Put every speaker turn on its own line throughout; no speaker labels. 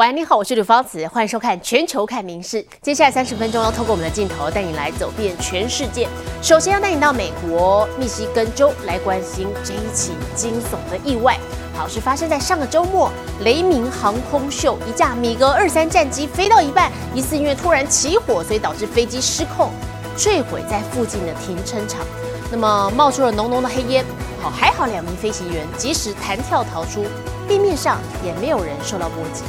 喂，你好，我是刘芳慈，欢迎收看《全球看名事》。接下来三十分钟要透过我们的镜头带你来走遍全世界。首先要带你到美国密西根州来关心这一起惊悚的意外。好，是发生在上个周末，雷明航空秀一架米格二三战机飞到一半，疑似因为突然起火，所以导致飞机失控坠毁在附近的停车场。那么冒出了浓浓的黑烟。好，还好两名飞行员及时弹跳逃出，地面上也没有人受到波及。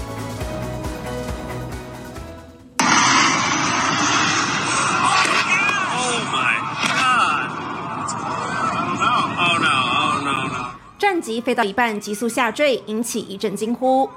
机飞到一半，急速下坠，引起一阵惊呼。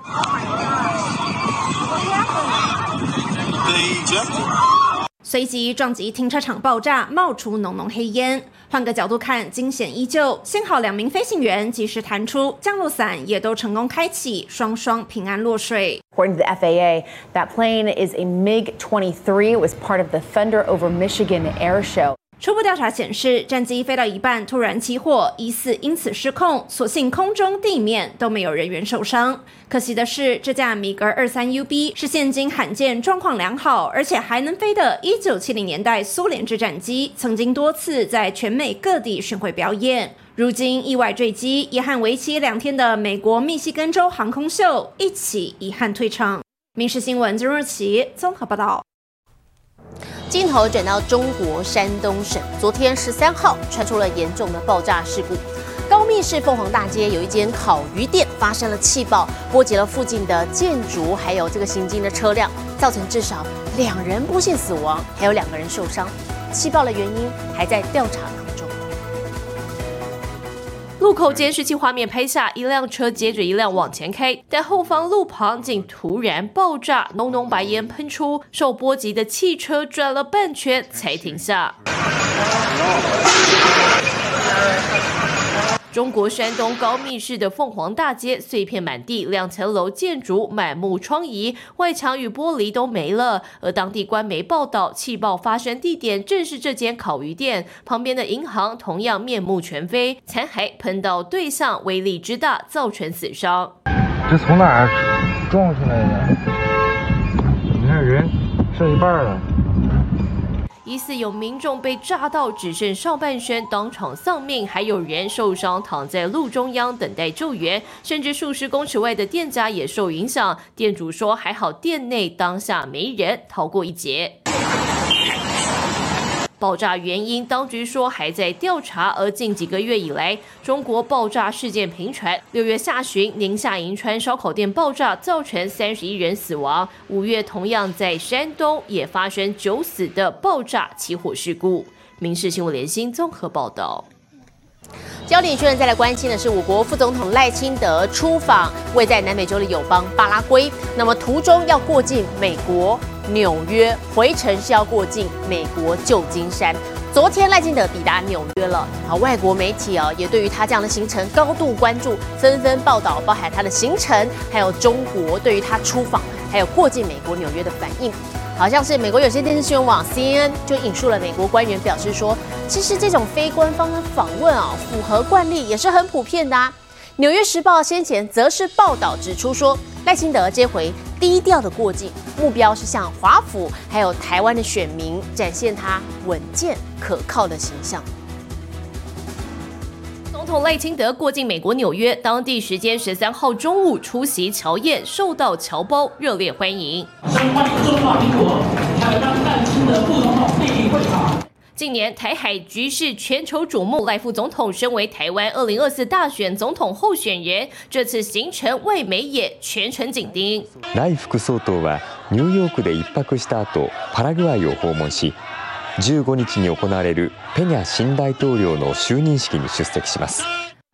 随即撞击停车场，爆炸，冒出浓浓黑烟。换个角度看，惊险依旧。幸好两名飞行员及时弹出，降落伞也都成功开启，双双平安落水。
According to the FAA, that plane is a MiG-23. It was part of the Thunder over Michigan air show.
初步调查显示，战机飞到一半突然起火，疑似因此失控。所幸空中、地面都没有人员受伤。可惜的是，这架米格二三 UB 是现今罕见状况良好，而且还能飞的1970年代苏联制战机，曾经多次在全美各地巡回表演。如今意外坠机，也和为期两天的美国密西根州航空秀一起遗憾退场。民事新闻今日起综合报道。
镜头转到中国山东省，昨天十三号传出了严重的爆炸事故。高密市凤凰大街有一间烤鱼店发生了气爆，波及了附近的建筑，还有这个行经的车辆，造成至少两人不幸死亡，还有两个人受伤。气爆的原因还在调查。
路口监视器画面拍下一辆车接着一辆往前开，但后方路旁竟突然爆炸，浓浓白烟喷出，受波及的汽车转了半圈才停下。中国山东高密市的凤凰大街碎片满地，两层楼建筑满目疮痍，外墙与玻璃都没了。而当地官媒报道，气爆发生地点正是这间烤鱼店旁边的银行，同样面目全非，残骸喷到对象，威力之大，造成死伤。
这从哪儿撞出来的？你看人剩一半了。
疑似有民众被炸到只剩上半身，当场丧命；还有人受伤，躺在路中央等待救援，甚至数十公尺外的店家也受影响。店主说：“还好店内当下没人，逃过一劫。”爆炸原因，当局说还在调查。而近几个月以来，中国爆炸事件频传。六月下旬，宁夏银川烧烤店爆炸，造成三十一人死亡。五月，同样在山东也发生九死的爆炸起火事故。民事新闻联新综合报道。
焦点新闻再来关心的是，我国副总统赖清德出访位在南美洲的友邦巴拉圭，那么途中要过境美国。纽约回程是要过境美国旧金山。昨天赖清德抵达纽约了，好，外国媒体啊也对于他这样的行程高度关注，纷纷报道，包含他的行程，还有中国对于他出访，还有过境美国纽约的反应。好像是美国有线电视新闻网 CNN 就引述了美国官员表示说，其实这种非官方的访问啊，符合惯例，也是很普遍的。纽约时报先前则是报道指出说，赖清德这回低调的过境，目标是向华府还有台湾的选民展现他稳健可靠的形象。
总统赖清德过境美国纽约，当地时间十三号中午出席侨宴，受到侨胞热烈欢迎。欢迎中华民国，还有让赖清德副总统莅临会场。近年台海局势全球瞩目，赖副总统身为台湾二零二四大选总统候选人，这次行程外媒也全程紧盯。
赖副総統はニューヨークで一泊した後、パラグアイを訪問し、 15日に行われるペニャ新大統領の就任式に出席します。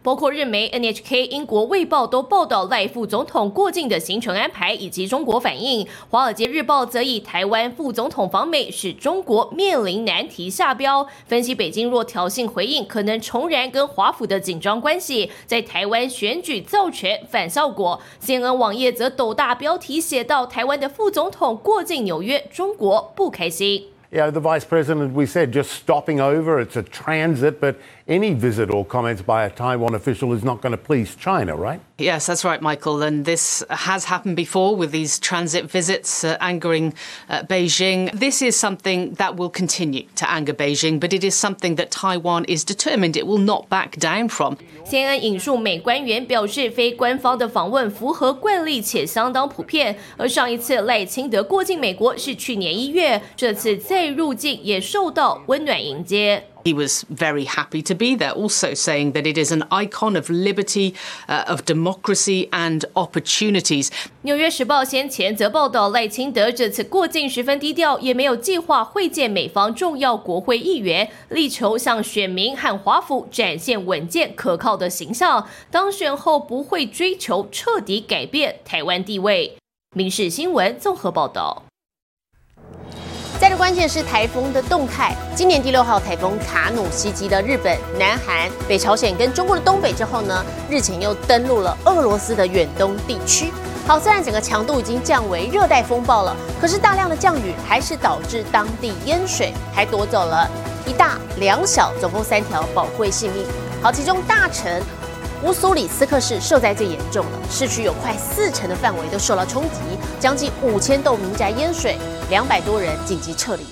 包括日媒 NHK、英国卫报都报道赖副总统过境的行程安排以及中国反应。华尔街日报则以台湾副总统访美使中国面临难题下标，分析北京若挑衅回应，可能重燃跟华府的紧张关系，在台湾选举造成反效果。CNN 网页则斗大标题写到：台湾的副总统过境纽约，中国不开心。
You know, the vice president, we said, just stopping over. It's a transit, but any visit or comments by a Taiwan official is not going to please China, right?
Yes, that's right, Michael. And this has happened before with these transit visits uh, angering uh, Beijing. This is something that will continue to anger Beijing, but it is something that Taiwan is determined it will not back down from.
CNN 引述美官员表示，非官方的访问符合惯例且相当普遍。而上一次赖清德过境美国是去年一月，这次再入境也受到温暖迎接。
He was very happy to be there, also saying that it is an icon of liberty, of democracy and opportunities.
纽约时报先前则报道，赖清德这次过境十分低调，也没有计划会见美方重要国会议员，力求向选民和华府展现稳健可靠的形象。当选后不会追求彻底改变台湾地位。民事新闻综合报道。
再着关键是台风的动态。今年第六号台风卡努袭击了日本、南韩、北朝鲜跟中国的东北之后呢，日前又登陆了俄罗斯的远东地区。好，虽然整个强度已经降为热带风暴了，可是大量的降雨还是导致当地淹水，还夺走了一大两小，总共三条宝贵性命。好，其中大城乌苏里斯克市受灾最严重了，市区有快四成的范围都受到冲击，将近五千栋民宅淹水。两百多人紧急撤离。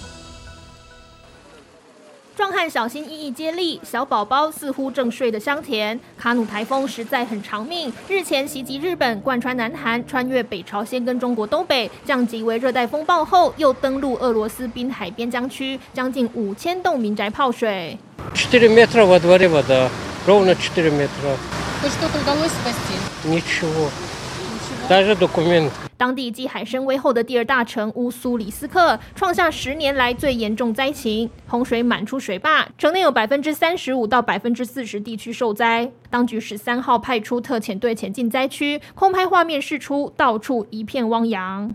壮汉小心翼翼接力，小宝宝似乎正睡得香甜。卡努台风实在很长命，日前袭击日本，贯穿南韩，穿越北朝鲜跟中国东北，降级为热带风暴后，又登陆俄罗斯滨海边疆区，将近五千栋民宅泡水。
4 метра во дворе вода, ровно 4 метра.
Хоть что-то удалось спасти?
Ничего. Даже документ.
当地继海参崴后的第二大城乌苏里斯克创下十年来最严重灾情，洪水满出水坝，城内有百分之三十五到百分之四十地区受灾。当局十三号派出特遣队前进灾区，空拍画面释出，到处一片汪洋。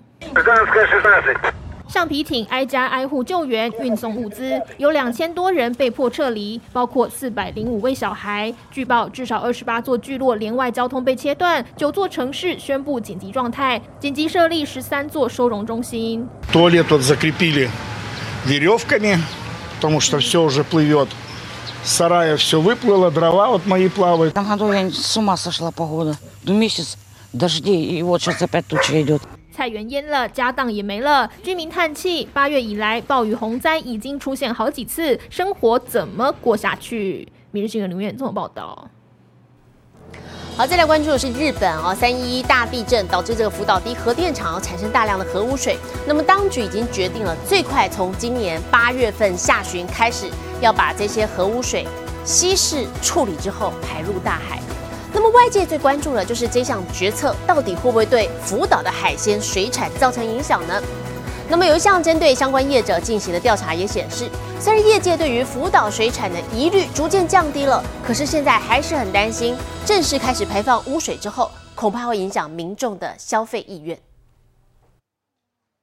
橡皮艇挨家挨户救援、运送物资，有两千多人被迫撤离，包括四百零五位小孩。据报，至少二十八座聚落连外交通被切断，九座城市宣布紧急状态，紧急设立十三座收容中心。
Туалет вот закрепили веревками, потому что все уже плывет. Сарая все выплыло, дрова вот мои плавают.
Там году я с ума сошла погода. Ну месяц дождей, и вот сейчас опять туча идет.
菜园淹了，家当也没了，居民叹气。八月以来，暴雨洪灾已经出现好几次，生活怎么过下去？明日新闻留言这么报道。
好，再来关注的是日本哦，三一一大地震导致这个福岛第一核电厂产生大量的核污水。那么当局已经决定了，最快从今年八月份下旬开始，要把这些核污水稀释处理之后排入大海。那么外界最关注的就是这项决策到底会不会对福岛的海鲜水产造成影响呢？那么有一项针对相关业者进行的调查也显示，虽然业界对于福岛水产的疑虑逐渐降低了，可是现在还是很担心，正式开始排放污水之后，恐怕会影响民众的消费意愿。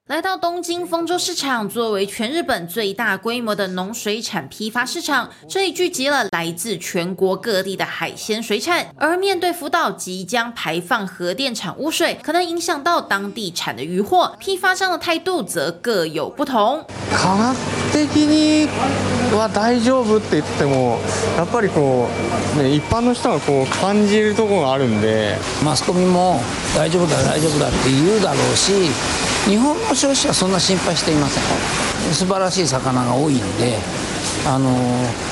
来到东京丰州市场，作为全日本最大规模的农水产批发市场，这里聚集了来自全国各地的海鲜水产。而面对福岛即将排放核电厂污水，可能影响到当地产的渔获，批发商的态度则各有不同。
科学的には大丈夫って言っても、やっぱりこうね一般の人がこう感じるところがあるんで、
マスコミも大丈夫だ大丈夫だって言うだろうし。 日本の消費者はそんな心配していません。素晴らしい魚が多いんであの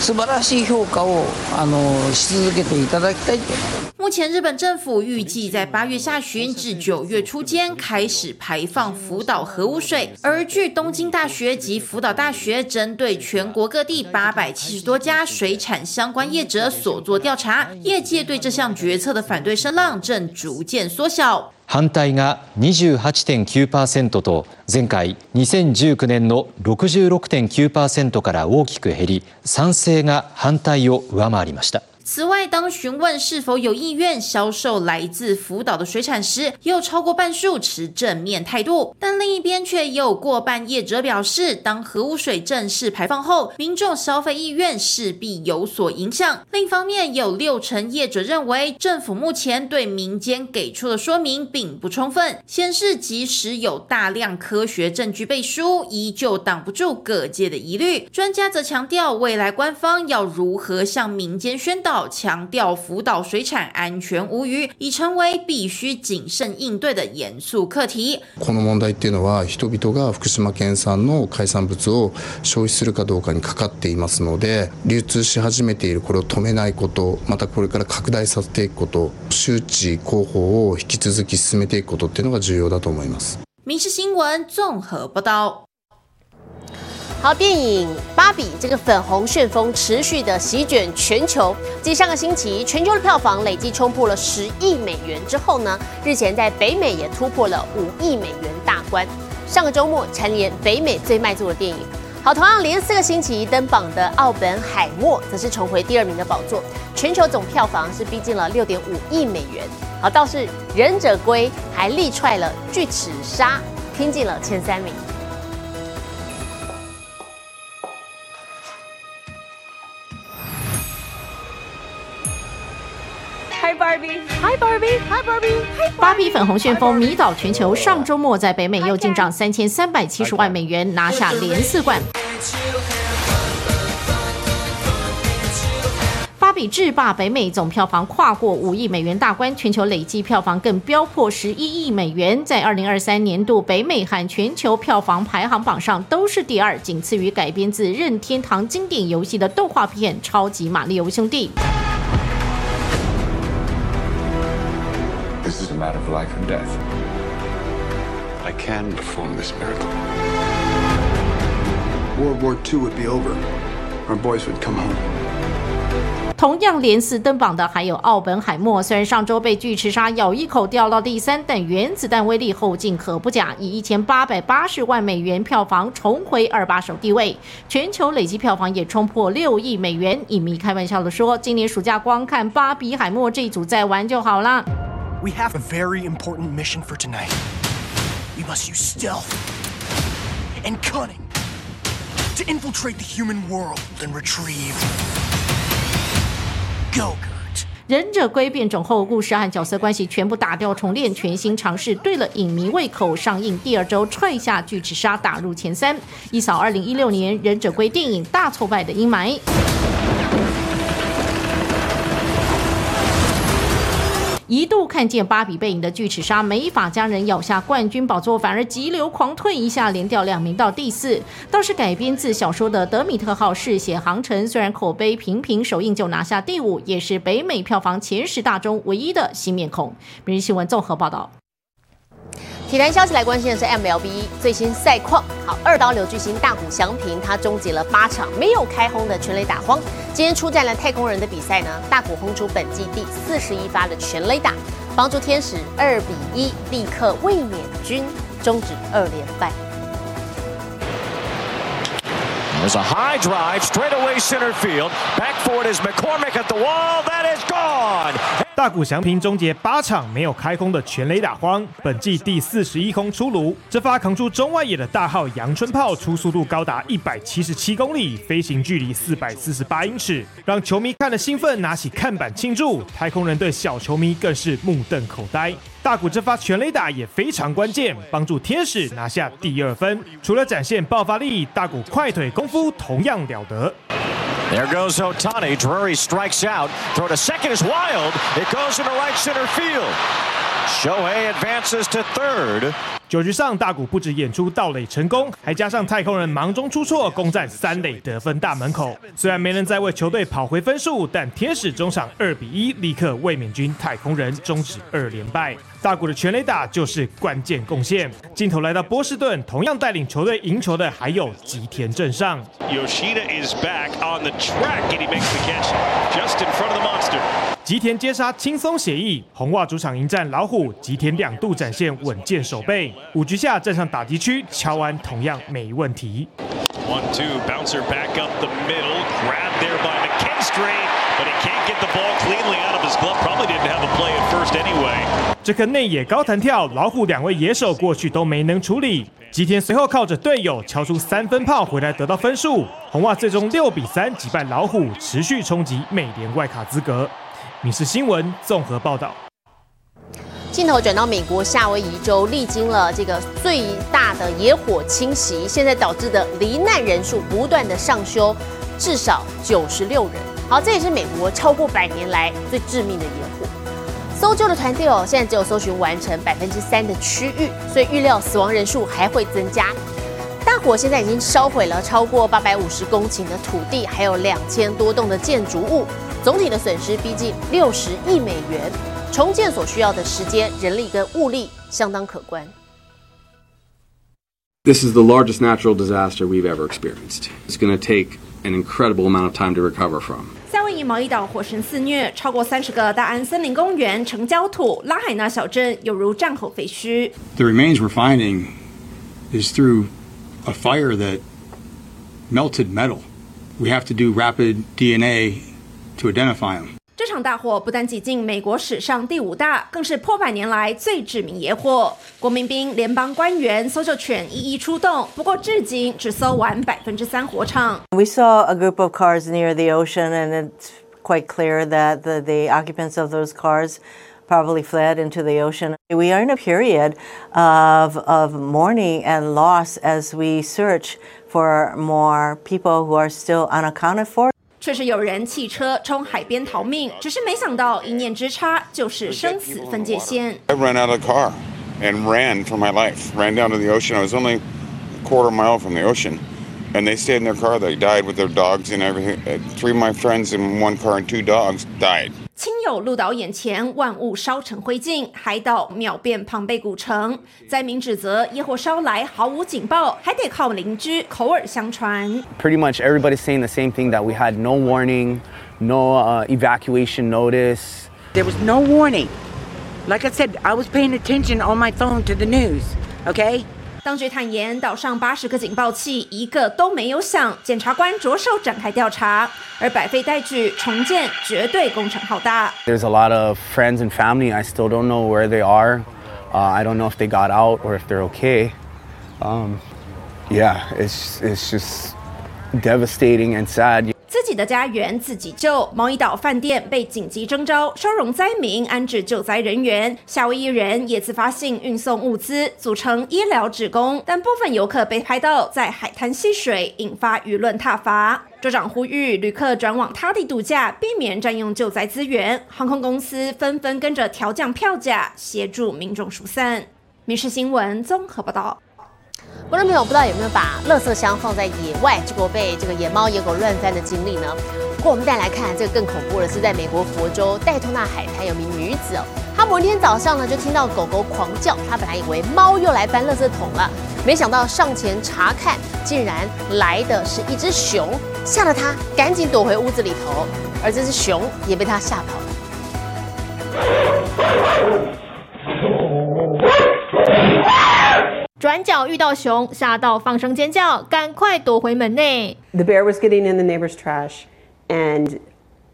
素晴らしい評価をあのし続けていただきたい
目前，日本政府预计在八月下旬至九月初间开始排放福岛核污水。而据东京大学及福岛大学针对全国各地八百七十多家水产相关业者所做调查，业界对这项决策的反对声浪正逐渐缩小。
反対が28.9%と前回2019年の66.9%から大きく減り賛成が反対を上回りました。
此外，当询问是否有意愿销售来自福岛的水产时，也有超过半数持正面态度。但另一边却也有过半业者表示，当核污水正式排放后，民众消费意愿势必有所影响。另一方面，有六成业者认为，政府目前对民间给出的说明并不充分，显示即使有大量科学证据背书，依旧挡不住各界的疑虑。专家则强调，未来官方要如何向民间宣导。强调福岛水产安全无虞，已成为必须谨慎应对的严肃课题。
この問題っていうのは人々が福島県産の海産物を消費するかどうかにかかっていますので、流通し始めているこれを止めないこと、またこれから拡大させていくこと、周知広報を引き続き進めていくことっていうのが重要だと思います。
民事新闻综合报道。
好，电影《芭比》这个粉红旋风持续的席卷全球。继上个星期全球的票房累计冲破了十亿美元之后呢，日前在北美也突破了五亿美元大关。上个周末蝉联北美最卖座的电影。好，同样连四个星期登榜的《奥本海默》则是重回第二名的宝座，全球总票房是逼近了六点五亿美元。好，倒是《忍者龟》还力踹了《巨齿鲨》，拼进了前三名。
Hi Barbie, Hi Barbie, 芭比粉红旋风迷倒全球，上周末在北美又进账三千三百七十万美元，拿下连四冠。芭比制霸北美总票房跨过五亿美元大关，全球累计票房更飙破十一亿美元，在二零二三年度北美和全球票房排行榜上都是第二，仅次于改编自任天堂经典游戏的动画片《超级马里奥兄弟》。
Matter of life and death. I can perform this miracle. World War II would be over. Our boys would come home.
同样连四登榜的还有奥本海默，虽然上周被巨齿鲨咬一口掉到第三，但原子弹威力后劲可不假，以一千八百八十万美元票房重回二把手地位，全球累计票房也冲破六亿美元。影迷开玩笑的说，今年暑假光看芭比海默这一组再玩就好了。
We have a very important mission for tonight. We must use stealth and cunning to infiltrate the human world and retrieve Gogurt.
忍者龟变种后，故事和角色关系全部打掉重练，全新尝试对了影迷胃口。上映第二周踹下巨齿鲨，打入前三，一扫二零一六年忍者龟电影大挫败的阴霾。一度看见芭比背影的巨齿鲨没法将人咬下冠军宝座，反而急流狂退一下，连掉两名到第四。倒是改编自小说的《德米特号》嗜血航程，虽然口碑平平，首映就拿下第五，也是北美票房前十大中唯一的新面孔。每日新闻综合报道。
体坛消息来关心的是 MLB 最新赛况。好，二刀流巨星大谷翔平，他终结了八场没有开轰的全垒打荒。今天出战了太空人的比赛呢，大谷轰出本季第四十一发的全垒打，帮助天使二比一立刻卫冕军终止二连败。
There's a high drive straight away center field. Back for it is McCormick at the wall. That is gone.
大谷翔平终结八场没有开空的全垒打荒，本季第四十一轰出炉。这发扛出中外野的大号阳春炮，出速度高达一百七十七公里，飞行距离四百四十八英尺，让球迷看了兴奋，拿起看板庆祝。太空人队小球迷更是目瞪口呆。大谷这发全垒打也非常关键，帮助天使拿下第二分。除了展现爆发力，大谷快腿功夫同样了得。
There goes Otani. Drury strikes out. Throw to second is wild. It goes into right center field. Shohei advances to third.
九局上，大谷不止演出盗垒成功，还加上太空人忙中出错，攻占三垒得分大门口。虽然没能再为球队跑回分数，但天使中场二比一立刻卫冕军太空人终止二连败。大谷的全垒打就是关键贡献。镜头来到波士顿，同样带领球队赢球的还有吉田镇上。
Yoshida is back on the track and he makes the catch just in front of the monster.
吉田接杀轻松写意，红袜主场迎战老虎，吉田两度展现稳健守备。五局下站上打击区，乔安同样没问题。
One two bouncer back up the middle, grabbed there by McKinstry, but he can't get the ball cleanly out of his glove. Probably didn't have a play at first anyway.
这颗内野高弹跳，老虎两位野手过去都没能处理。吉田随后靠着队友敲出三分炮回来得到分数，红袜最终六比三击败老虎，持续冲击美联外卡资格。民事新闻综合报道。
镜头转到美国夏威夷州，历经了这个最大的野火侵袭，现在导致的罹难人数不断的上修，至少九十六人。好，这也是美国超过百年来最致命的野火。搜救的团队哦，现在只有搜寻完成百分之三的区域，所以预料死亡人数还会增加。大火现在已经烧毁了超过八百五十公顷的土地，还有两千多栋的建筑物，总体的损失逼近六十亿美元。重建所需要的时间、人力跟物力相当可观。
This is the largest natural disaster we've ever experienced. It's going to take an incredible amount of time to recover from.
夏威夷毛伊岛火神肆虐，超过三十个大安森林公园成焦土，拉海纳小镇犹如战后废墟。
The remains we're finding is through a fire that melted metal. We have to do rapid DNA to identify them.
场大火不但挤进美国史上第五大，更是破百年来最致命野火。国民兵、联邦官员、搜救犬一一出动，不过至今只搜完百分之三火场。
We saw a group of cars near the ocean, and it's quite clear that the, the occupants of those cars probably fled into the ocean. We are in a period of, of mourning and loss as we search for more people who are still unaccounted for.
却是有人弃车冲海边逃命，只是没想到一念之差就是生死分界线。
I ran out of the car and ran for my life. Ran down to the ocean. I was only a quarter mile from the ocean. And they stayed in their car. They died with their dogs and everything. Uh, Three of my friends in one car and two dogs died.
亲友鹿岛眼前，万物烧成灰烬，海岛秒变庞贝古城。灾民指责野火烧来毫无警报，还得靠邻居口耳相传。
pretty much everybody's saying the same thing that we had no warning, no uh, evacuation notice.
There was no warning. Like I said, I was paying attention on my phone to the news, okay?
当局坦言，岛上八十个警报器一个都没有响，检察官着手展开调查，而百废待举，重建绝对工程浩大。
There's a lot of friends and family. I still don't know where they are. Uh, I don't know if they got out or if they're okay. Um, yeah, it's it's just devastating and sad.
自己的家园自己救，毛伊岛饭店被紧急征召收容灾民、安置救灾人员。夏威夷人也自发性运送物资，组成医疗职工，但部分游客被拍到在海滩戏水，引发舆论挞伐。州长呼吁旅客转往他地度假，避免占用救灾资源。航空公司纷纷跟着调降票价，协助民众疏散。民事新闻综合报道。
观众朋友，不知道有没有把垃圾箱放在野外，结果被这个野猫、野狗乱翻的经历呢？不过我们再来看这个更恐怖的是，在美国佛州戴托纳海滩有名女子哦，她某天早上呢就听到狗狗狂叫，她本来以为猫又来搬垃圾桶了，没想到上前查看，竟然来的是一只熊，吓得她赶紧躲回屋子里头，而这只熊也被她吓跑了。
转角遇到熊，吓到放声尖叫，赶快躲回门内。
The bear was getting in the neighbor's trash, and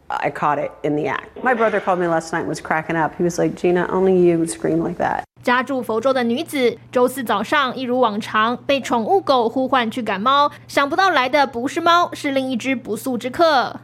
I caught it in the act. My brother called me last night and was cracking up. He was like, Gina, only you would scream like that.
家住佛州的女子，周四早上一如往常被宠物狗呼唤去赶猫，想不到来的不是猫，是另一只不速之客。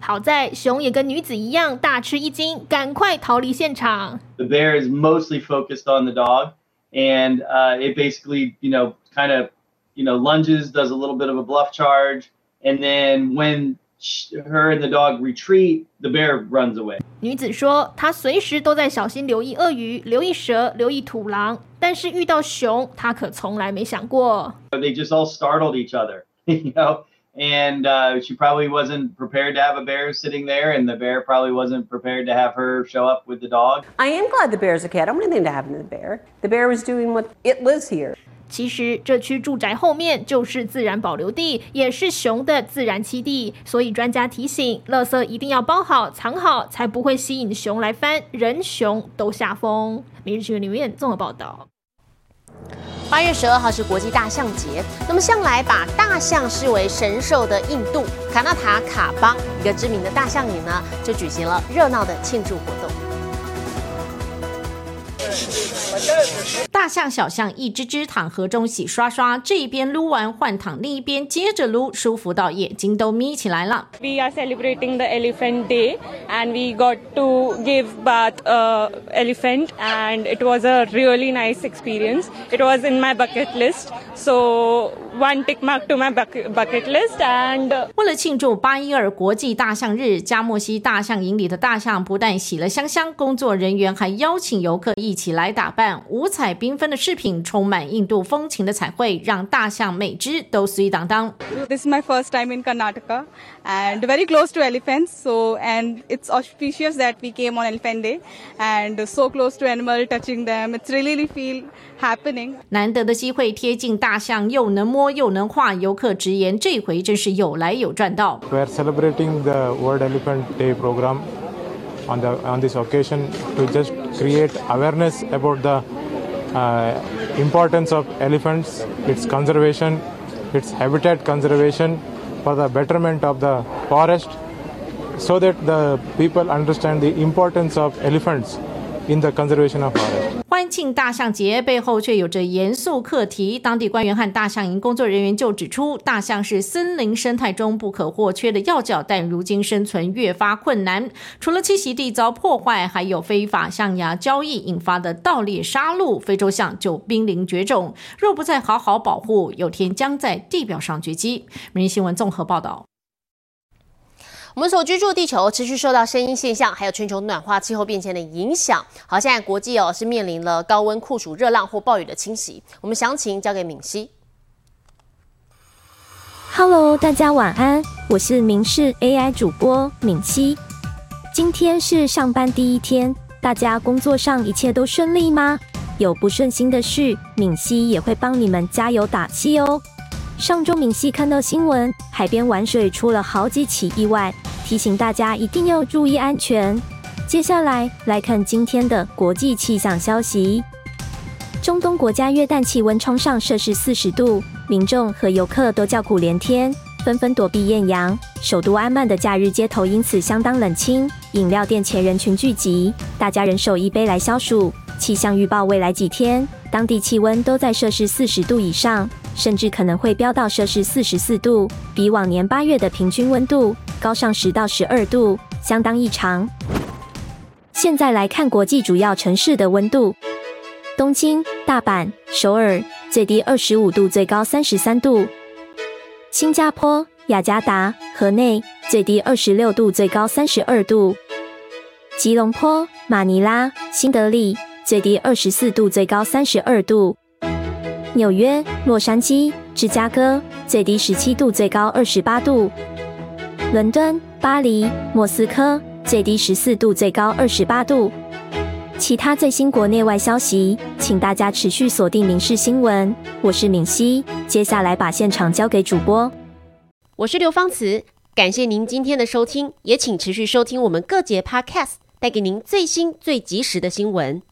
好在熊也跟女子一样大吃一惊，赶快逃离现场。
The bear is mostly focused on the dog, and uh, it basically, you know, kind of, you know, lunges, does a little bit of a bluff charge, and then when sh- her and the dog retreat, the bear runs away.
女子说，她随时都在小心留意鳄鱼、留意蛇、留意土狼，但是遇到熊，她可从来没想过。
They just all startled each other, you know. And uh, she probably wasn't prepared to have a bear sitting there, and the bear probably wasn't prepared to have her show up with the dog.
I am glad the bear's okay. I don't want anything to happen to the bear. The bear was doing what it lives here.
其实这区住宅后面就是自然保留地，也是熊的自然栖地，所以专家提醒，垃圾一定要包好、藏好，才不会吸引熊来翻，人熊都吓疯。每日新闻里面综合报道。
八月十二号是国际大象节，那么向来把大象视为神兽的印度卡纳塔卡邦一个知名的大象营呢，就举行了热闹的庆祝活动。
大象、小象一只只躺河中洗刷刷，这边撸完换躺，另一边接着撸，舒服到眼睛都眯起来了。
We are celebrating the Elephant Day, and we got to give bath a elephant, and it was a really nice experience. It was in my bucket list, so one tick mark to my bucket list. And
为了庆祝八一二国际大象日，加莫西大象营里的大象不但洗了香香，工作人员还邀请游客一起来打扮，五彩缤纷的饰品，充满印度风情的彩绘，让大象每只都随当当。
this is my first time in Karnataka, and very close to elephants. So, and it's auspicious that we came on Elephant Day, and so close to animal, touching them. It's really feel happening.
难得的机会贴近大象，又能摸又能画，游客直言这回真是有来有赚到。
We are celebrating the World Elephant Day program on the on this occasion to just create awareness about the uh, importance of elephants, its conservation, its habitat conservation, for the betterment of the forest, so that the people understand the importance of elephants In the conservation of forest.
欢庆大象节背后却有着严肃课题。当地官员和大象营工作人员就指出，大象是森林生态中不可或缺的要角，但如今生存越发困难。除了栖息地遭破坏，还有非法象牙交易引发的盗猎杀戮，非洲象就濒临绝种。若不再好好保护，有天将在地表上绝迹。明日新闻综合报道。
我们所居住的地球持续受到声音现象，还有全球暖化、气候变迁的影响。好，现在国际哦是面临了高温、酷暑、热浪或暴雨的侵袭。我们详情交给敏熙。
Hello，大家晚安，我是明视 AI 主播敏熙。今天是上班第一天，大家工作上一切都顺利吗？有不顺心的事，敏熙也会帮你们加油打气哦。上周明细看到新闻，海边玩水出了好几起意外，提醒大家一定要注意安全。接下来来看今天的国际气象消息。中东国家约旦气温冲上摄氏四十度，民众和游客都叫苦连天，纷纷躲避艳阳。首都安曼的假日街头因此相当冷清，饮料店前人群聚集，大家人手一杯来消暑。气象预报未来几天，当地气温都在摄氏四十度以上，甚至可能会飙到摄氏四十四度，比往年八月的平均温度高上十到十二度，相当异常。现在来看国际主要城市的温度。东京、大阪、首尔最低二十五度，最高三十三度；新加坡、雅加达、河内最低二十六度，最高三十二度；吉隆坡、马尼拉、新德里最低二十四度，最高三十二度；纽约、洛杉矶、芝加哥最低十七度，最高二十八度；伦敦、巴黎、莫斯科最低十四度，最高二十八度。其他最新国内外消息，请大家持续锁定《民事新闻》。我是敏熙，接下来把现场交给主播。
我是刘芳慈，感谢您今天的收听，也请持续收听我们各节 Podcast，带给您最新最及时的新闻。